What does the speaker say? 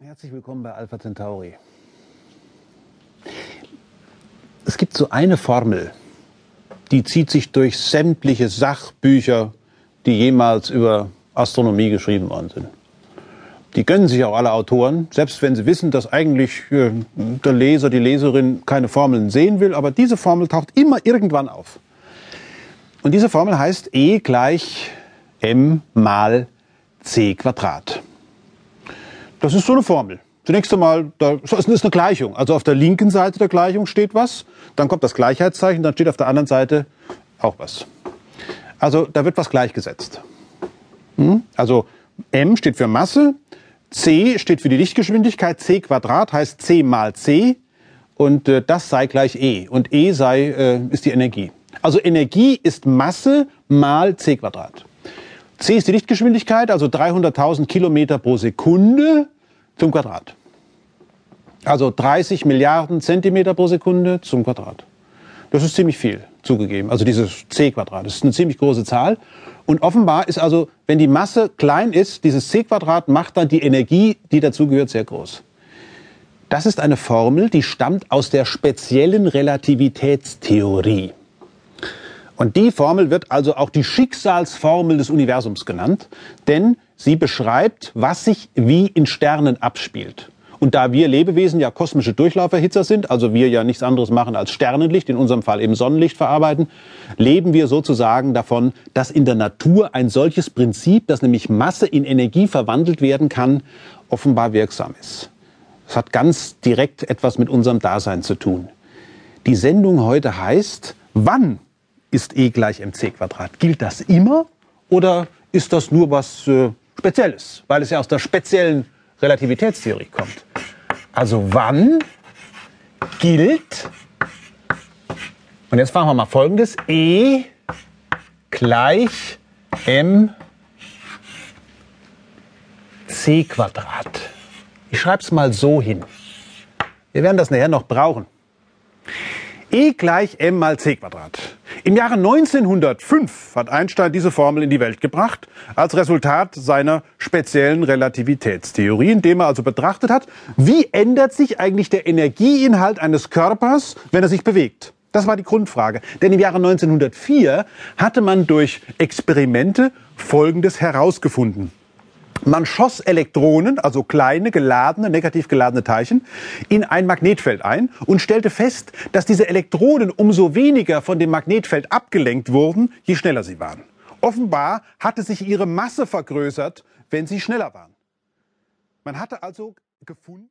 Herzlich willkommen bei Alpha Centauri. Es gibt so eine Formel, die zieht sich durch sämtliche Sachbücher, die jemals über Astronomie geschrieben worden sind. Die gönnen sich auch alle Autoren, selbst wenn sie wissen, dass eigentlich äh, der Leser, die Leserin keine Formeln sehen will, aber diese Formel taucht immer irgendwann auf. Und diese Formel heißt E gleich m mal c Quadrat. Das ist so eine Formel. Zunächst einmal, das ist eine Gleichung. Also auf der linken Seite der Gleichung steht was, dann kommt das Gleichheitszeichen, dann steht auf der anderen Seite auch was. Also da wird was gleichgesetzt. Hm? Also m steht für Masse, c steht für die Lichtgeschwindigkeit, c Quadrat heißt c mal c und äh, das sei gleich e und e sei äh, ist die Energie. Also Energie ist Masse mal c Quadrat. C ist die Lichtgeschwindigkeit, also 300.000 Kilometer pro Sekunde zum Quadrat. Also 30 Milliarden Zentimeter pro Sekunde zum Quadrat. Das ist ziemlich viel zugegeben. Also dieses c Quadrat, das ist eine ziemlich große Zahl. Und offenbar ist also, wenn die Masse klein ist, dieses c Quadrat macht dann die Energie, die dazugehört, sehr groß. Das ist eine Formel, die stammt aus der speziellen Relativitätstheorie. Und die Formel wird also auch die Schicksalsformel des Universums genannt, denn sie beschreibt, was sich wie in Sternen abspielt. Und da wir Lebewesen ja kosmische Durchlauferhitzer sind, also wir ja nichts anderes machen als Sternenlicht, in unserem Fall eben Sonnenlicht verarbeiten, leben wir sozusagen davon, dass in der Natur ein solches Prinzip, dass nämlich Masse in Energie verwandelt werden kann, offenbar wirksam ist. Das hat ganz direkt etwas mit unserem Dasein zu tun. Die Sendung heute heißt, wann ist E gleich mc Quadrat? Gilt das immer oder ist das nur was äh, Spezielles, weil es ja aus der speziellen Relativitätstheorie kommt? Also wann gilt, und jetzt machen wir mal Folgendes, E gleich m c Quadrat. Ich schreibe es mal so hin. Wir werden das nachher noch brauchen. E gleich m mal c Quadrat. Im Jahre 1905 hat Einstein diese Formel in die Welt gebracht, als Resultat seiner speziellen Relativitätstheorie, indem er also betrachtet hat, wie ändert sich eigentlich der Energieinhalt eines Körpers, wenn er sich bewegt. Das war die Grundfrage. Denn im Jahre 1904 hatte man durch Experimente Folgendes herausgefunden. Man schoss Elektronen, also kleine geladene, negativ geladene Teilchen, in ein Magnetfeld ein und stellte fest, dass diese Elektronen umso weniger von dem Magnetfeld abgelenkt wurden, je schneller sie waren. Offenbar hatte sich ihre Masse vergrößert, wenn sie schneller waren. Man hatte also gefunden,